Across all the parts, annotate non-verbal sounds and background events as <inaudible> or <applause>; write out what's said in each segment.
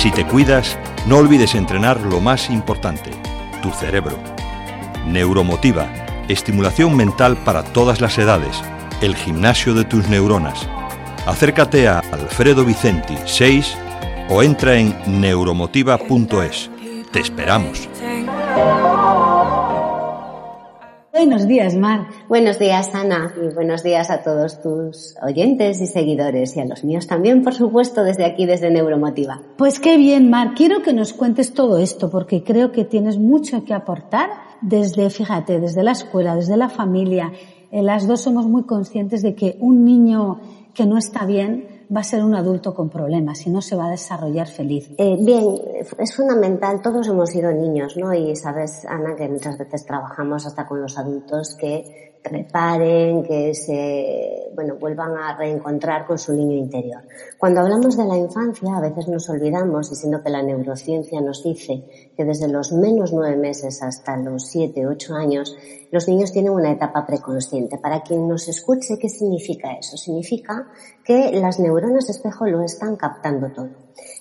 Si te cuidas, no olvides entrenar lo más importante, tu cerebro. Neuromotiva, estimulación mental para todas las edades, el gimnasio de tus neuronas. Acércate a Alfredo Vicenti 6 o entra en neuromotiva.es. Te esperamos. Buenos días, Mar. Buenos días, Ana, y buenos días a todos tus oyentes y seguidores, y a los míos también, por supuesto, desde aquí, desde Neuromotiva. Pues qué bien, Mar. Quiero que nos cuentes todo esto, porque creo que tienes mucho que aportar desde, fíjate, desde la escuela, desde la familia. Eh, las dos somos muy conscientes de que un niño que no está bien va a ser un adulto con problemas y no se va a desarrollar feliz. Eh, bien, es fundamental, todos hemos sido niños, ¿no? Y sabes, Ana, que muchas veces trabajamos hasta con los adultos que reparen, que se, bueno, vuelvan a reencontrar con su niño interior. Cuando hablamos de la infancia, a veces nos olvidamos, diciendo que la neurociencia nos dice que desde los menos nueve meses hasta los siete, ocho años, los niños tienen una etapa preconsciente. Para quien nos escuche, ¿qué significa eso? Significa que las neuronas espejo lo están captando todo.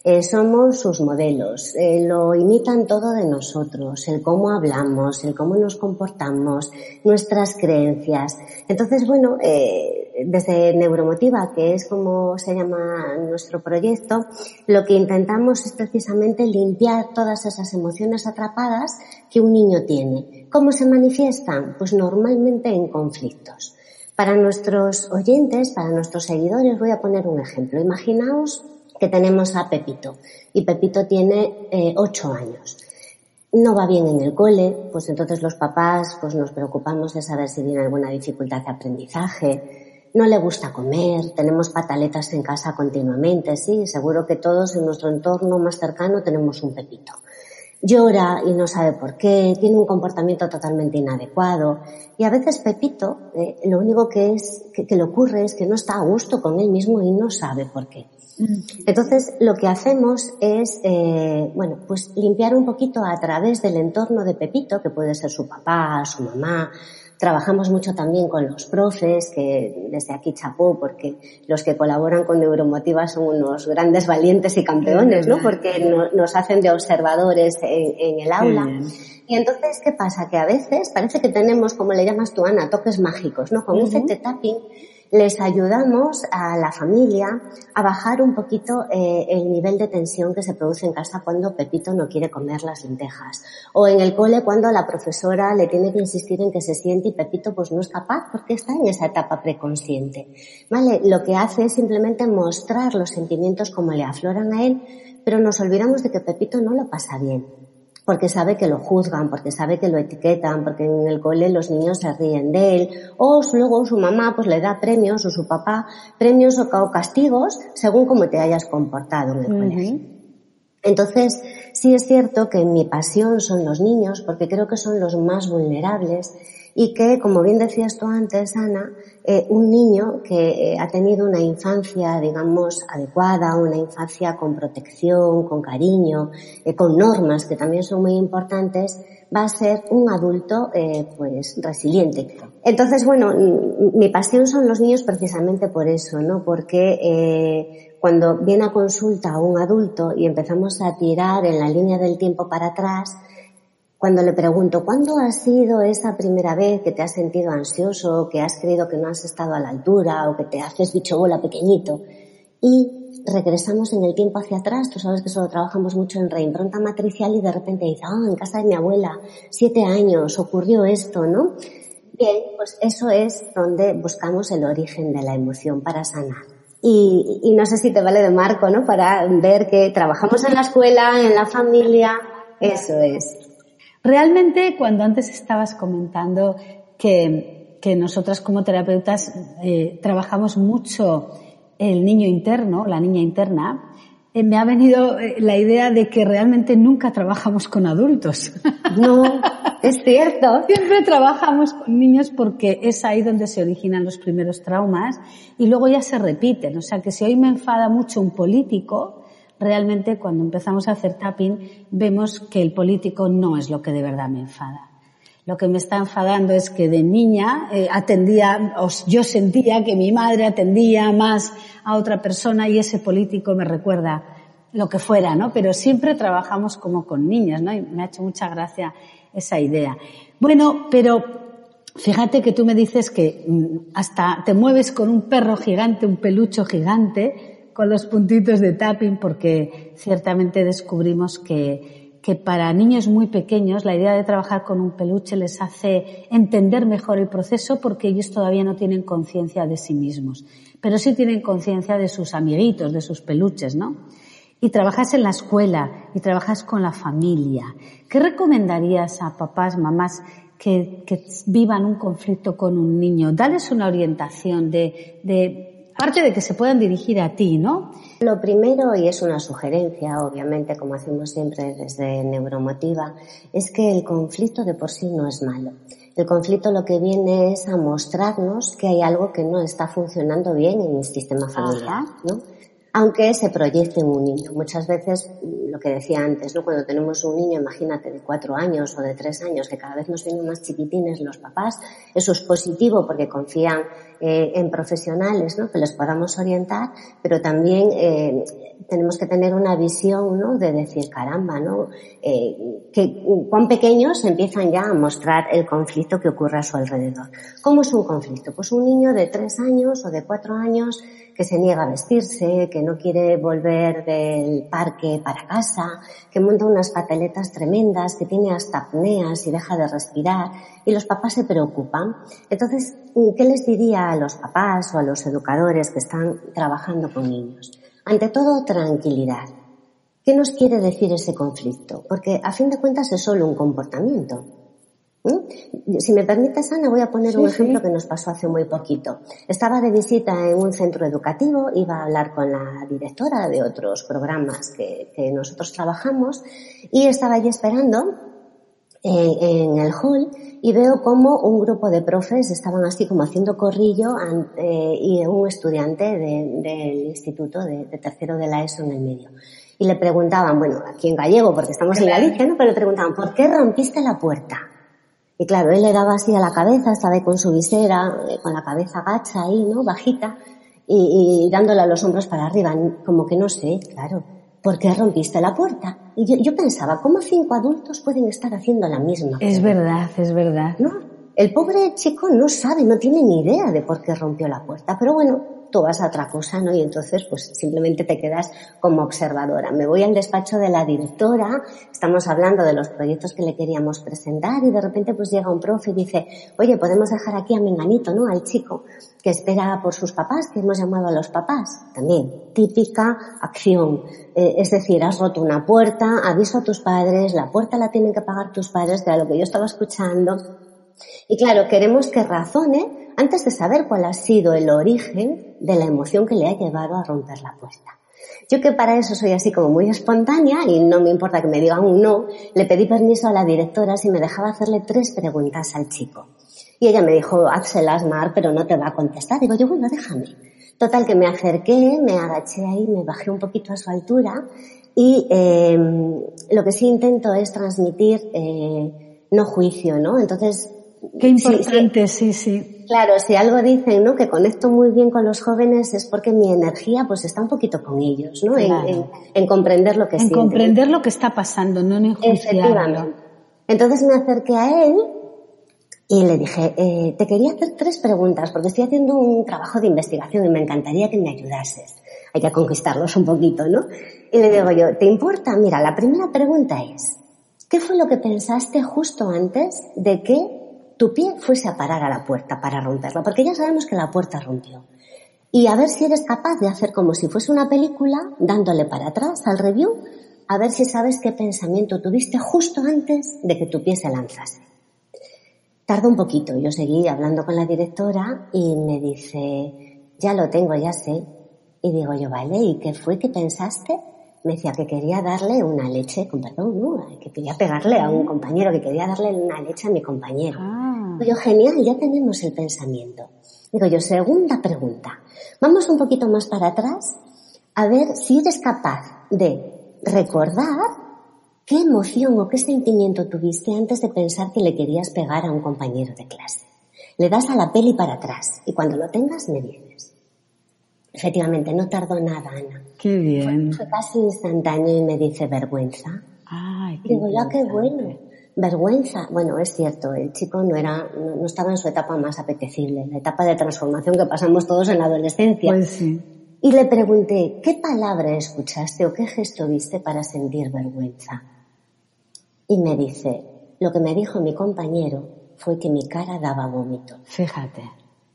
Eh, somos sus modelos, eh, lo imitan todo de nosotros, el cómo hablamos, el cómo nos comportamos, nuestras creencias. Entonces, bueno, eh, desde Neuromotiva, que es como se llama nuestro proyecto, lo que intentamos es precisamente limpiar todas esas emociones atrapadas que un niño tiene. ¿Cómo se manifiestan? Pues normalmente en conflictos. Para nuestros oyentes, para nuestros seguidores, voy a poner un ejemplo. Imaginaos que tenemos a Pepito y Pepito tiene eh, ocho años. No va bien en el cole, pues entonces los papás pues nos preocupamos de saber si tiene alguna dificultad de aprendizaje, no le gusta comer, tenemos pataletas en casa continuamente, sí, seguro que todos en nuestro entorno más cercano tenemos un Pepito. Llora y no sabe por qué, tiene un comportamiento totalmente inadecuado y a veces Pepito eh, lo único que es que, que le ocurre es que no está a gusto con él mismo y no sabe por qué. Entonces, lo que hacemos es, eh, bueno, pues limpiar un poquito a través del entorno de Pepito, que puede ser su papá, su mamá. Trabajamos mucho también con los profes, que desde aquí chapó, porque los que colaboran con Neuromotiva son unos grandes valientes y campeones, ¿no? Porque nos hacen de observadores en, el aula. Y entonces, ¿qué pasa? Que a veces parece que tenemos, como le llamas tú, Ana, toques mágicos, ¿no? Con un set tapping les ayudamos a la familia a bajar un poquito eh, el nivel de tensión que se produce en casa cuando Pepito no quiere comer las lentejas. O en el cole cuando la profesora le tiene que insistir en que se siente y Pepito pues no es capaz porque está en esa etapa preconsciente. ¿Vale? Lo que hace es simplemente mostrar los sentimientos como le afloran a él, pero nos olvidamos de que Pepito no lo pasa bien porque sabe que lo juzgan, porque sabe que lo etiquetan, porque en el cole los niños se ríen de él, o luego su mamá pues le da premios o su papá premios o castigos según cómo te hayas comportado en el colegio. Entonces, sí es cierto que mi pasión son los niños, porque creo que son los más vulnerables y que, como bien decías tú antes, Ana, eh, un niño que eh, ha tenido una infancia, digamos, adecuada, una infancia con protección, con cariño, eh, con normas que también son muy importantes, va a ser un adulto, pues, resiliente. Entonces, bueno, mi pasión son los niños precisamente por eso, ¿no? Porque cuando viene a consulta un adulto y empezamos a tirar en la línea del tiempo para atrás, cuando le pregunto, ¿cuándo ha sido esa primera vez que te has sentido ansioso, que has creído que no has estado a la altura o que te haces bicho bola pequeñito? Y regresamos en el tiempo hacia atrás, tú sabes que solo trabajamos mucho en reimpronta matricial y de repente dice, ah, en casa de mi abuela, siete años, ocurrió esto, ¿no? Bien, pues eso es donde buscamos el origen de la emoción para sanar. Y, y no sé si te vale de marco, ¿no? Para ver que trabajamos en la escuela, en la familia, eso es. Realmente, cuando antes estabas comentando que, que nosotras como terapeutas eh, trabajamos mucho el niño interno, la niña interna, eh, me ha venido eh, la idea de que realmente nunca trabajamos con adultos. No, <laughs> es cierto. Siempre trabajamos con niños porque es ahí donde se originan los primeros traumas y luego ya se repiten. O sea que si hoy me enfada mucho un político, realmente cuando empezamos a hacer tapping vemos que el político no es lo que de verdad me enfada. Lo que me está enfadando es que de niña eh, atendía, yo sentía que mi madre atendía más a otra persona y ese político me recuerda lo que fuera, ¿no? Pero siempre trabajamos como con niños, ¿no? Y me ha hecho mucha gracia esa idea. Bueno, pero fíjate que tú me dices que mm, hasta te mueves con un perro gigante, un pelucho gigante, con los puntitos de tapping, porque ciertamente descubrimos que, que para niños muy pequeños la idea de trabajar con un peluche les hace entender mejor el proceso porque ellos todavía no tienen conciencia de sí mismos, pero sí tienen conciencia de sus amiguitos, de sus peluches, ¿no? y trabajas en la escuela y trabajas con la familia, ¿qué recomendarías a papás, mamás que, vivan un conflicto con un niño? Dales una orientación de, de, aparte de que se puedan dirigir a ti, ¿no? Lo primero, y es una sugerencia, obviamente, como hacemos siempre desde Neuromotiva, es que el conflicto de por sí no es malo. El conflicto lo que viene es a mostrarnos que hay algo que no está funcionando bien en el sistema familiar, ¿no? aunque se proyecte en un niño. Muchas veces, lo que decía antes, ¿no? cuando tenemos un niño, imagínate, de cuatro años o de tres años, que cada vez nos vienen más chiquitines los papás, eso es positivo porque confían eh, en profesionales ¿no? que les podamos orientar, pero también eh, tenemos que tener una visión ¿no? de decir, caramba, ¿no? Eh, que cuán pequeños empiezan ya a mostrar el conflicto que ocurre a su alrededor. ¿Cómo es un conflicto? Pues un niño de tres años o de cuatro años que se niega a vestirse, que no quiere volver del parque para casa, que monta unas pataletas tremendas, que tiene hasta apneas y deja de respirar, y los papás se preocupan. Entonces, ¿qué les diría a los papás o a los educadores que están trabajando con niños? Ante todo, tranquilidad. ¿Qué nos quiere decir ese conflicto? Porque a fin de cuentas es solo un comportamiento. ¿Mm? Si me permites, Ana, voy a poner un ejemplo que nos pasó hace muy poquito. Estaba de visita en un centro educativo, iba a hablar con la directora de otros programas que, nosotros trabajamos y estaba allí esperando en, el hall y veo como un grupo de profes estaban así como haciendo corrillo eh, y un estudiante del instituto de, tercero de la ESO en el medio. Y le preguntaban, bueno, aquí en gallego, porque estamos en Galicia, ¿no? Pero le preguntaban, ¿por qué rompiste la puerta? Y claro, él le daba así a la cabeza, estaba ahí con su visera, eh, con la cabeza gacha ahí, ¿no? Bajita, y, dándole a los hombros para arriba, como que no sé, claro, ¿por qué rompiste la puerta? Y yo, yo pensaba, ¿cómo cinco adultos pueden estar haciendo la misma? Es verdad, es verdad. No, el pobre chico no sabe, no tiene ni idea de por qué rompió la puerta, pero bueno, tú vas a otra cosa, ¿no? Y entonces, pues simplemente te quedas como observadora. Me voy al despacho de la directora, estamos hablando de los proyectos que le queríamos presentar y de repente pues llega un profe y dice, oye, podemos dejar aquí a Menganito, ¿no? Al chico que espera por sus papás, que hemos llamado a los papás. También, típica acción. Eh, es decir, has roto una puerta, aviso a tus padres, la puerta la tienen que pagar tus padres, de lo que yo estaba escuchando. Y claro, queremos que razone antes de saber cuál ha sido el origen de la emoción que le ha llevado a romper la puerta. Yo que para eso soy así como muy espontánea y no me importa que me digan un no, le pedí permiso a la directora si me dejaba hacerle tres preguntas al chico. Y ella me dijo, hazlas, Mar, pero no te va a contestar. Digo yo, bueno, déjame. Total, que me acerqué, me agaché ahí, me bajé un poquito a su altura y eh, lo que sí intento es transmitir eh, no juicio, ¿no? Entonces... Qué importante, sí. sí. Claro, si algo dicen, ¿no? Que conecto muy bien con los jóvenes es porque mi energía pues está un poquito con ellos, ¿no? En, comprender lo que En comprender lo que está pasando, no en enjuiciarlo. Entonces me acerqué a él y le dije, eh, te quería hacer tres preguntas porque estoy haciendo un trabajo de investigación y me encantaría que me ayudases. Hay que conquistarlos un poquito, ¿no? Y le digo yo, ¿te importa? Mira, la primera pregunta es, ¿qué fue lo que pensaste justo antes de que tu pie fuese a parar a la puerta para romperla, porque ya sabemos que la puerta rompió. Y a ver si eres capaz de hacer como si fuese una película, dándole para atrás al review, a ver si sabes qué pensamiento tuviste justo antes de que tu pie se lanzase. Tardó un poquito, yo seguí hablando con la directora y me dice, ya lo tengo, ya sé. Y digo yo, vale, ¿y qué fue que pensaste? me decía que quería darle una leche, con perdón, ¿no? que quería pegarle a un compañero, que quería darle una leche a mi compañero. Ah. Digo, genial, ya tenemos el pensamiento. Digo yo, segunda pregunta. Vamos un poquito más para atrás a ver si eres capaz de recordar qué emoción o qué sentimiento tuviste antes de pensar que le querías pegar a un compañero de clase. Le das a la peli para atrás y cuando lo tengas me dices. Efectivamente, no tardó nada, Ana. Qué bien. Fue, casi instantáneo y me dice vergüenza. Ay, Digo, ya qué bueno. Vergüenza. Bueno, es cierto, el chico no era, no, estaba en su etapa más apetecible, la etapa de transformación que pasamos todos en la adolescencia. Pues sí. Y le pregunté, ¿qué palabra escuchaste o qué gesto viste para sentir vergüenza? Y me dice, lo que me dijo mi compañero fue que mi cara daba vómito. Fíjate.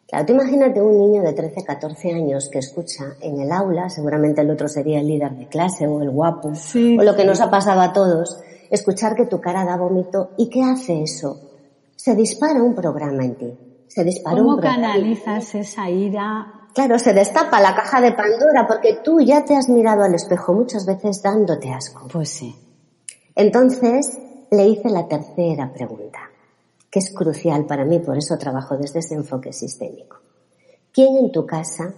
Claro, tú imagínate un niño de 13, 14 años que escucha en el aula, seguramente el otro sería el líder de clase o el guapo, o lo que nos ha pasado a todos, escuchar que tu cara da vómito. ¿Y qué hace eso? Se dispara un programa en ti. Se dispara ¿Cómo un canalizas esa ira? Claro, se destapa la caja de Pandora porque tú ya te has mirado al espejo muchas veces dándote asco. Pues sí. Entonces le hice la tercera pregunta que es crucial para mí, por eso trabajo desde ese enfoque sistémico. ¿Quién en tu casa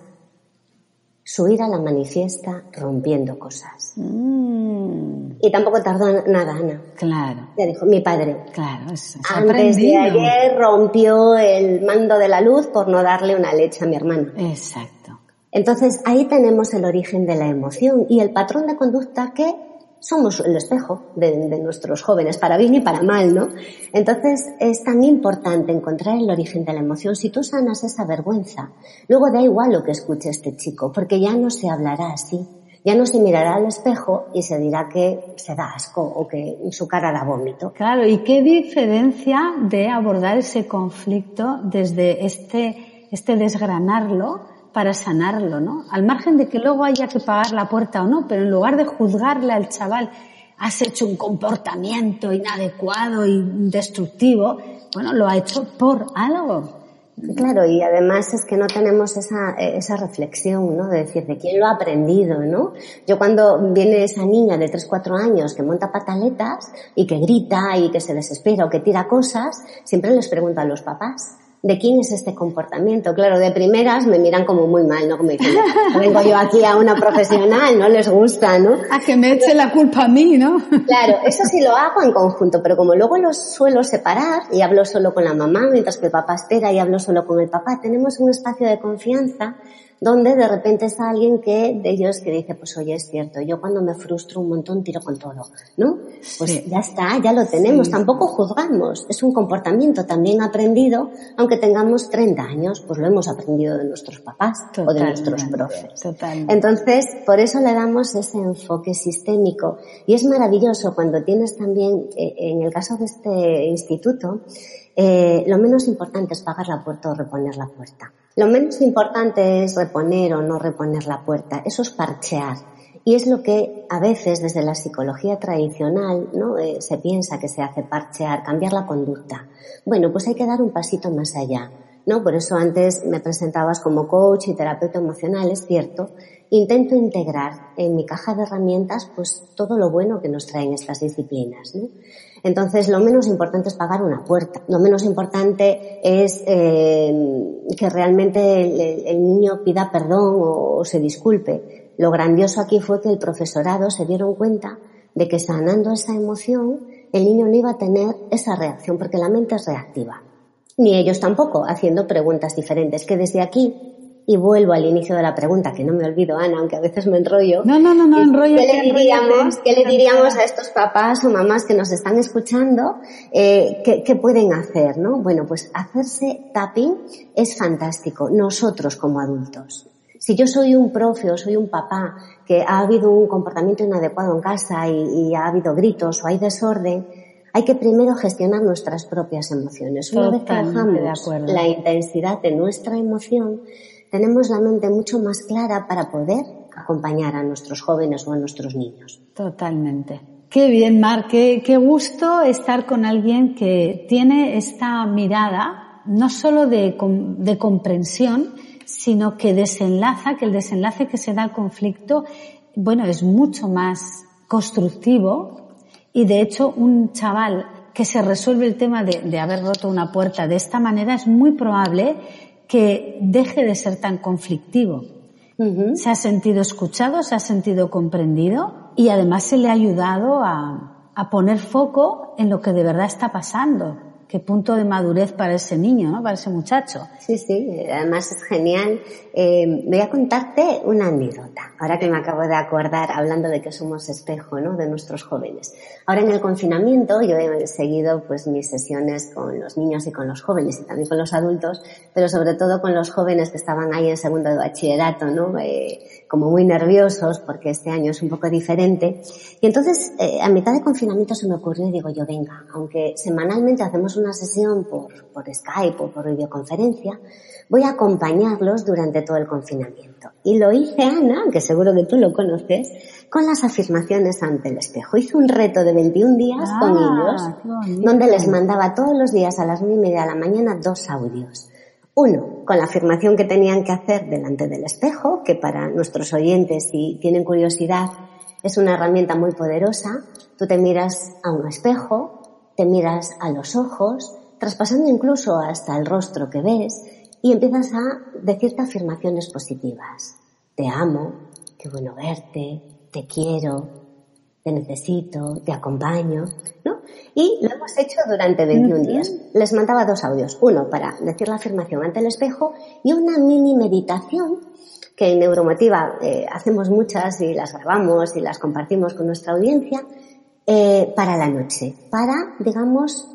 su ira la manifiesta rompiendo cosas? Mm, Y tampoco tardó nada, Ana. claro, Ya dijo, mi padre. claro. Eso, es Antes de ayer rompió el mando de la luz por no darle una leche a mi hermana. Exacto. Entonces ahí tenemos el origen de la emoción y el patrón de conducta que somos el espejo de, nuestros jóvenes, para bien y para mal, ¿no? Entonces es tan importante encontrar el origen de la emoción. Si tú sanas esa vergüenza, luego da igual lo que escuche este chico, porque ya no se hablará así. Ya no se mirará al espejo y se dirá que se da asco o que su cara da vómito. Claro, ¿y qué diferencia de abordar ese conflicto desde este, este desgranarlo para sanarlo, ¿no? Al margen de que luego haya que pagar la puerta o no, pero en lugar de juzgarle al chaval, has hecho un comportamiento inadecuado y destructivo, bueno, lo ha hecho por algo. Claro, y además es que no tenemos esa, esa reflexión, ¿no? De decir, ¿de quién lo ha aprendido, no? Yo cuando viene esa niña de 3, 4 años que monta pataletas y que grita y que se desespera o que tira cosas, siempre les pregunto a los papás, ¿de quién es este comportamiento? Claro, de primeras me miran como muy mal, ¿no? Como diciendo, vengo yo aquí a una profesional, no les gusta, ¿no? A que me eche la culpa a mí, ¿no? Claro, eso sí lo hago en conjunto, pero como luego los suelo separar y hablo solo con la mamá, mientras que el papá espera y hablo solo con el papá, tenemos un espacio de confianza donde de repente está alguien que de ellos que dice, pues oye, es cierto, yo cuando me frustro un montón tiro con todo, ¿no? Pues Sí. ya está, ya lo tenemos, tampoco juzgamos, es un comportamiento también aprendido, aunque tengamos 30 años, pues lo hemos aprendido de nuestros papás o de nuestros profes. totalmente. Entonces, por eso le damos ese enfoque sistémico. Y es maravilloso cuando tienes también, eh, en el caso de este instituto, eh, lo menos importante es pagar la puerta o reponer la puerta. Lo menos importante es reponer o no reponer la puerta. Eso es parchear. Y es lo que a veces desde la psicología tradicional ¿no? Eh, se piensa que se hace parchear, cambiar la conducta. Bueno, pues hay que dar un pasito más allá. ¿no? Por eso antes me presentabas como coach y terapeuta emocional, es cierto. Intento integrar en mi caja de herramientas pues todo lo bueno que nos traen estas disciplinas. ¿no? Entonces, lo menos importante es pagar una puerta. Lo menos importante es eh, que realmente el, niño pida perdón o se disculpe. Lo grandioso aquí fue que el profesorado se dieron cuenta de que sanando esa emoción, el niño no iba a tener esa reacción, porque la mente es reactiva. Ni ellos tampoco, haciendo preguntas diferentes, que desde aquí, y vuelvo al inicio de la pregunta, que no me olvido, Ana, aunque a veces me enrollo. No, no, no, no, enróllate, ¿Qué le diríamos, qué le diríamos a estos papás o mamás que nos están escuchando? Eh, ¿qué, ¿Qué pueden hacer, no? Bueno, pues hacerse tapping es fantástico, nosotros como adultos. Si yo soy un profe o soy un papá que ha habido un comportamiento inadecuado en casa y, y ha habido gritos o hay desorden, hay que primero gestionar nuestras propias emociones. Una vez que Totalmente bajamos la intensidad de nuestra emoción, tenemos la mente mucho más clara para poder acompañar a nuestros jóvenes o a nuestros niños. Totalmente. Qué bien, Mar, qué, qué gusto estar con alguien que tiene esta mirada, no solo de, de comprensión, sino que desenlaza, que el desenlace que se da al conflicto, bueno, es mucho más constructivo y de hecho un chaval que se resuelve el tema de, de haber roto una puerta de esta manera es muy probable que deje de ser tan conflictivo. Se ha sentido escuchado, se ha sentido comprendido y además se le ha ayudado a, a poner foco en lo que de verdad está pasando. Qué punto de madurez para ese niño, ¿no? Para ese muchacho. Sí, sí, además es genial. Eh, voy a contarte una anécdota, ahora que me acabo de acordar, hablando de que somos espejo, ¿no? De nuestros jóvenes. Ahora en el confinamiento yo he seguido pues mis sesiones con los niños y con los jóvenes y también con los adultos, pero sobre todo con los jóvenes que estaban ahí en segundo de bachillerato, ¿no? Eh, como muy nerviosos porque este año es un poco diferente. Y entonces, eh, a mitad de confinamiento se me ocurrió y digo yo, venga, aunque semanalmente hacemos una sesión por, por Skype o por videoconferencia, voy a acompañarlos durante todo el confinamiento. Y lo hice, Ana, que seguro que tú lo conoces, con las afirmaciones ante el espejo. Hice un reto de 21 días con Ah, ellos, donde les mandaba todos los días a las 9 y media de la mañana dos audios. Uno, con la afirmación que tenían que hacer delante del espejo, que para nuestros oyentes, si tienen curiosidad, es una herramienta muy poderosa. Tú te miras a un espejo, te miras a los ojos, traspasando incluso hasta el rostro que ves, y empiezas a decirte afirmaciones positivas. Te amo, qué bueno verte, te quiero, te necesito, te acompaño, ¿no? Y lo hemos hecho durante 21 días. Les mandaba dos audios. Uno para decir la afirmación ante el espejo y una mini meditación que en Neuromotiva eh, hacemos muchas y las grabamos y las compartimos con nuestra audiencia eh, para la noche, para, digamos,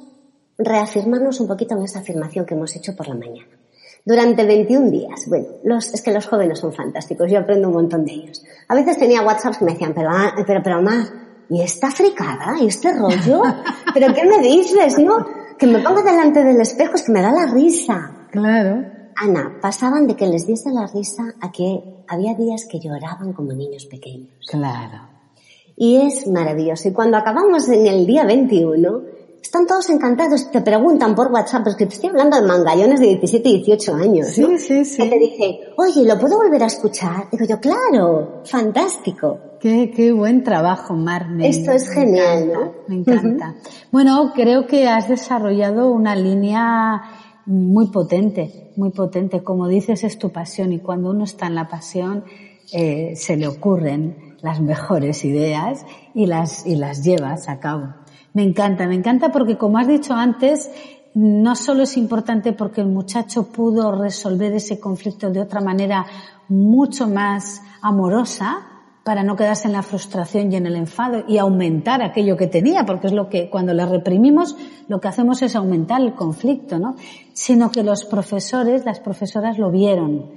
reafirmarnos un poquito en esa afirmación que hemos hecho por la mañana. Durante 21 días. Bueno, los, es que los jóvenes son fantásticos, yo aprendo un montón de ellos. A veces tenía WhatsApps que me decían, pero, ah, pero, pero, Mar, ¿y esta fricada? ¿Y este rollo? ¿Pero qué me dices, no? Que me ponga delante del espejo, es que me da la risa. Claro. Ana, pasaban de que les diese la risa a que había días que lloraban como niños pequeños. Claro. Y es maravilloso. Y cuando acabamos en el día 21, están todos encantados, te preguntan por WhatsApp, es que te estoy hablando de mangallones de 17 y 18 años. Sí, ¿no? sí, sí. Que te dicen, oye, ¿lo puedo volver a escuchar? Digo yo, claro, fantástico. Qué, qué buen trabajo, Mar. Me- Esto es me genial, encanta, ¿no? Me encanta. Bueno, creo que has desarrollado una línea muy potente, muy potente. Como dices, es tu pasión y cuando uno está en la pasión eh, se le ocurren las mejores ideas y las, y las llevas a cabo. Me encanta, me encanta porque como has dicho antes, no solo es importante porque el muchacho pudo resolver ese conflicto de otra manera mucho más amorosa, para no quedarse en la frustración y en el enfado y aumentar aquello que tenía, porque es lo que cuando le reprimimos lo que hacemos es aumentar el conflicto, ¿no? Sino que los profesores, las profesoras lo vieron,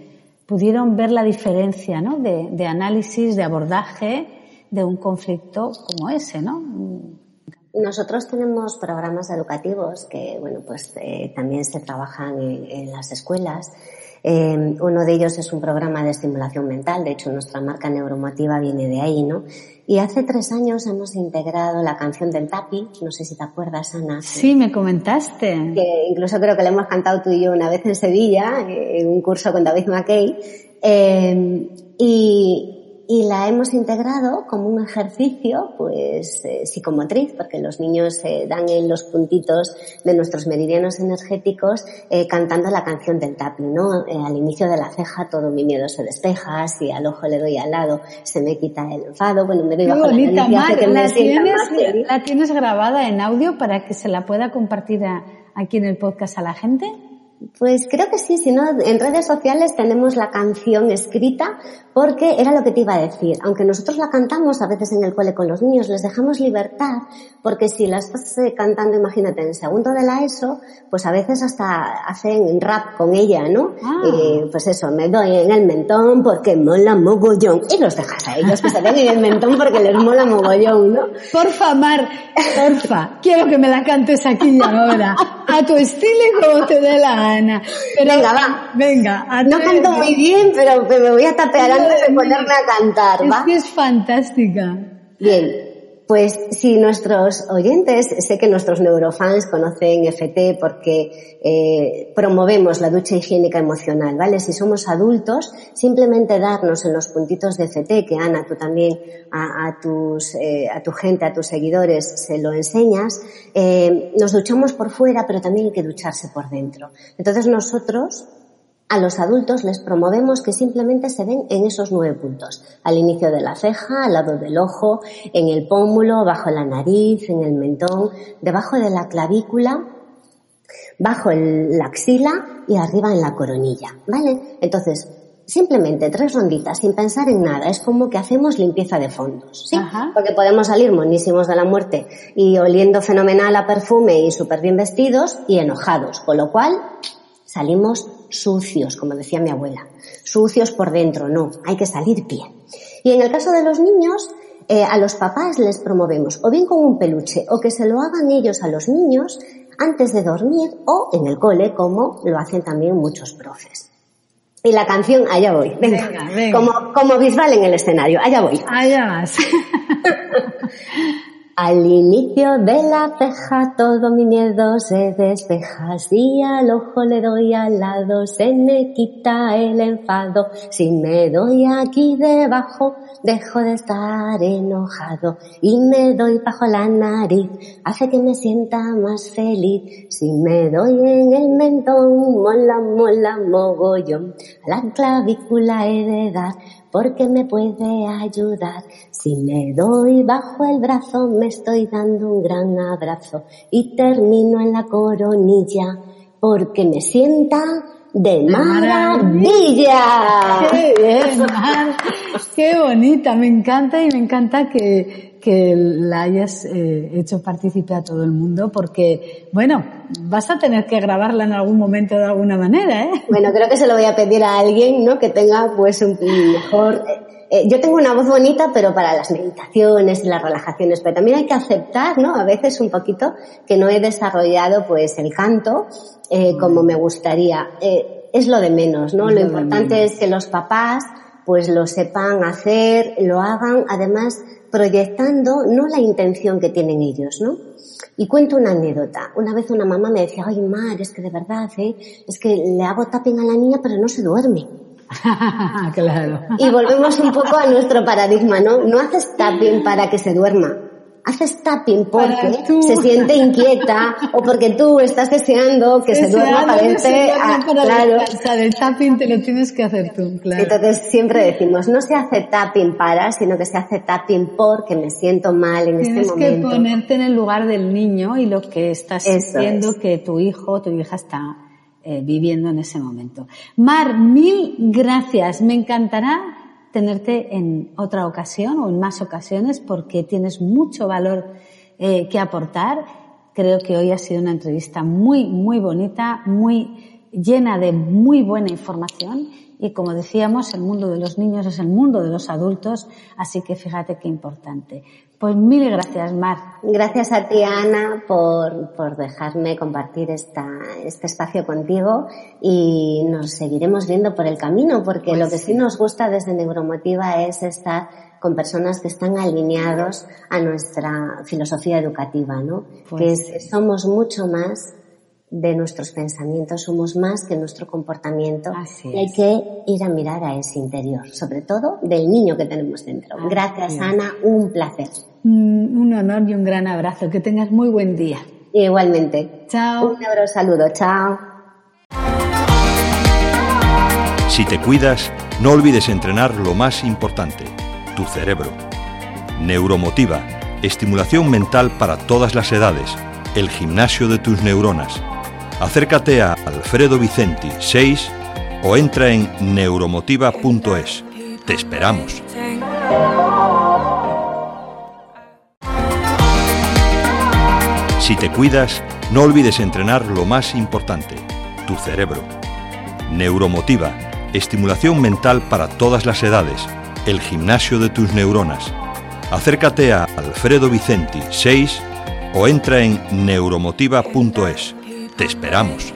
pudieron ver la diferencia, ¿no? De, de análisis, de abordaje de un conflicto como ese, ¿no? Nosotros tenemos programas educativos que, bueno, pues eh, también se trabajan en las escuelas. Eh, uno de ellos es un programa de estimulación mental, de hecho nuestra marca neuromotiva viene de ahí, ¿no? Y hace tres años hemos integrado la canción del tapi, no sé si te acuerdas, Ana. Sí, me comentaste. Que incluso creo que la hemos cantado tú y yo una vez en Sevilla, en un curso con David McKay. Eh, y, y la hemos integrado como un ejercicio pues eh, psicomotriz porque los niños eh, dan en los puntitos de nuestros meridianos energéticos eh, cantando la canción del tapping no Eh, al inicio de la ceja todo mi miedo se despeja si al ojo le doy al lado se me quita el enfado bueno me doy bajo la bonita, Mar. que me La sienta tienes, la tienes grabada en audio para que se la pueda compartir a- aquí en el podcast a la gente. Pues creo que sí, si no, en redes sociales tenemos la canción escrita porque era lo que te iba a decir. Aunque nosotros la cantamos a veces en el cole con los niños, les dejamos libertad porque si la estás eh, cantando, imagínate, en segundo de la ESO, pues a veces hasta hacen rap con ella, ¿no? Ah. Y, pues eso, me doy en el mentón porque mola mogollón. Y los dejas a ellos que se den en el mentón porque les mola mogollón, ¿no? Porfa, Mar, porfa, quiero que me la cantes aquí y ahora, <laughs> a tu estilo y como te dé la gana. Pero, Venga, va. Venga, No canto muy bien, pero me voy a tapear antes de ponerme a cantar, Es ¿va? que es fantástica. Bien, pues si nuestros oyentes, sé que nuestros neurofans conocen FT porque eh, promovemos la ducha higiénica emocional, ¿vale? Si somos adultos, simplemente darnos en los puntitos de FT, que Ana, tú también a, tus, eh, a tu gente, a tus seguidores se lo enseñas, eh, nos duchamos por fuera, pero también hay que ducharse por dentro. Entonces nosotros a los adultos les promovemos que simplemente se den en esos nueve puntos. Al inicio de la ceja, al lado del ojo, en el pómulo, bajo la nariz, en el mentón, debajo de la clavícula bajo la axila y arriba en la coronilla, ¿vale? Entonces, simplemente tres ronditas sin pensar en nada. Es como que hacemos limpieza de fondos, ¿sí? Porque podemos salir monísimos de la muerte y oliendo fenomenal a perfume y súper bien vestidos y enojados, con lo cual salimos sucios, como decía mi abuela. Sucios por dentro, no, hay que salir bien. Y en el caso de los niños, eh, a los papás les promovemos o bien con un peluche o que se lo hagan ellos a los niños antes de dormir o en el cole, como lo hacen también muchos profes. Y la canción, allá voy, venga, Como, como Bisbal en el escenario, allá voy. Allá vas. <laughs> Al inicio de la ceja todo mi miedo se despeja, si al ojo le doy al lado se me quita el enfado, si me doy aquí debajo dejo de estar enojado. Y me doy bajo la nariz, hace que me sienta más feliz, si me doy en el mentón, mola, mola, mogollón, la clavícula he de dar porque me puede ayudar. Si me doy bajo el brazo, me estoy dando un gran abrazo y termino en la coronilla porque me sienta de maravilla. Qué bien, Mar. Qué bonita, me encanta y me encanta que, que la hayas eh, hecho partícipe a todo el mundo porque, bueno, vas a tener que grabarla en algún momento de alguna manera, ¿eh? Bueno, creo que se lo voy a pedir a alguien, ¿no? Que tenga pues un mejor... Eh, yo tengo una voz bonita, pero para las meditaciones y las relajaciones, pero también hay que aceptar, ¿no? A veces un poquito que no he desarrollado pues el canto eh, como me gustaría. Eh, es lo de menos, ¿no? lo, importante es que los papás pues lo sepan hacer, lo hagan, además proyectando no la intención que tienen ellos, ¿no? Y cuento una anécdota. Una vez una mamá me decía, ay, Mar, es que de verdad, ¿eh? es que le hago tapping a la niña pero no se duerme. <laughs> claro. Y volvemos un poco a nuestro paradigma, ¿no? No haces tapping para que se duerma, haces tapping porque se siente inquieta o porque tú estás deseando que se duerma para irte a, claro. El tapping te lo tienes que hacer tú, claro. Entonces siempre decimos, no se hace tapping para, sino que se hace tapping porque me siento mal en este momento. Tienes que ponerte en el lugar del niño y lo que estás sintiendo que tu hijo o tu hija está eh, viviendo en ese momento. Mar, mil gracias. Me encantará tenerte en otra ocasión o en más ocasiones porque tienes mucho valor eh, que aportar. Creo que hoy ha sido una entrevista muy, muy bonita, muy llena de muy buena información y como decíamos, el mundo de los niños es el mundo de los adultos, así que fíjate qué importante. Pues mil gracias, Mar. Gracias a ti, Ana, por, por dejarme compartir esta, este espacio contigo y nos seguiremos viendo por el camino, porque pues lo que sí. nos gusta desde Neuromotiva es estar con personas que están alineados a nuestra filosofía educativa, ¿no? Pues que somos mucho más de nuestros pensamientos, somos más que nuestro comportamiento y hay que ir a mirar a ese interior, sobre todo del niño que tenemos dentro. Gracias Ana, un placer. Mm, un honor y un gran abrazo, que tengas muy buen día. Igualmente. Chao. Un abrazo, saludo, chao. Si te cuidas, no olvides entrenar lo más importante, tu cerebro. Neuromotiva, estimulación mental para todas las edades, el gimnasio de tus neuronas acércate a Alfredo Vicenti 6 o entra en neuromotiva.es. Te esperamos. Si te cuidas, no olvides entrenar lo más importante, tu cerebro. Neuromotiva, estimulación mental para todas las edades, el gimnasio de tus neuronas. Acércate a Alfredo Vicenti 6 o entra en neuromotiva.es. Te esperamos.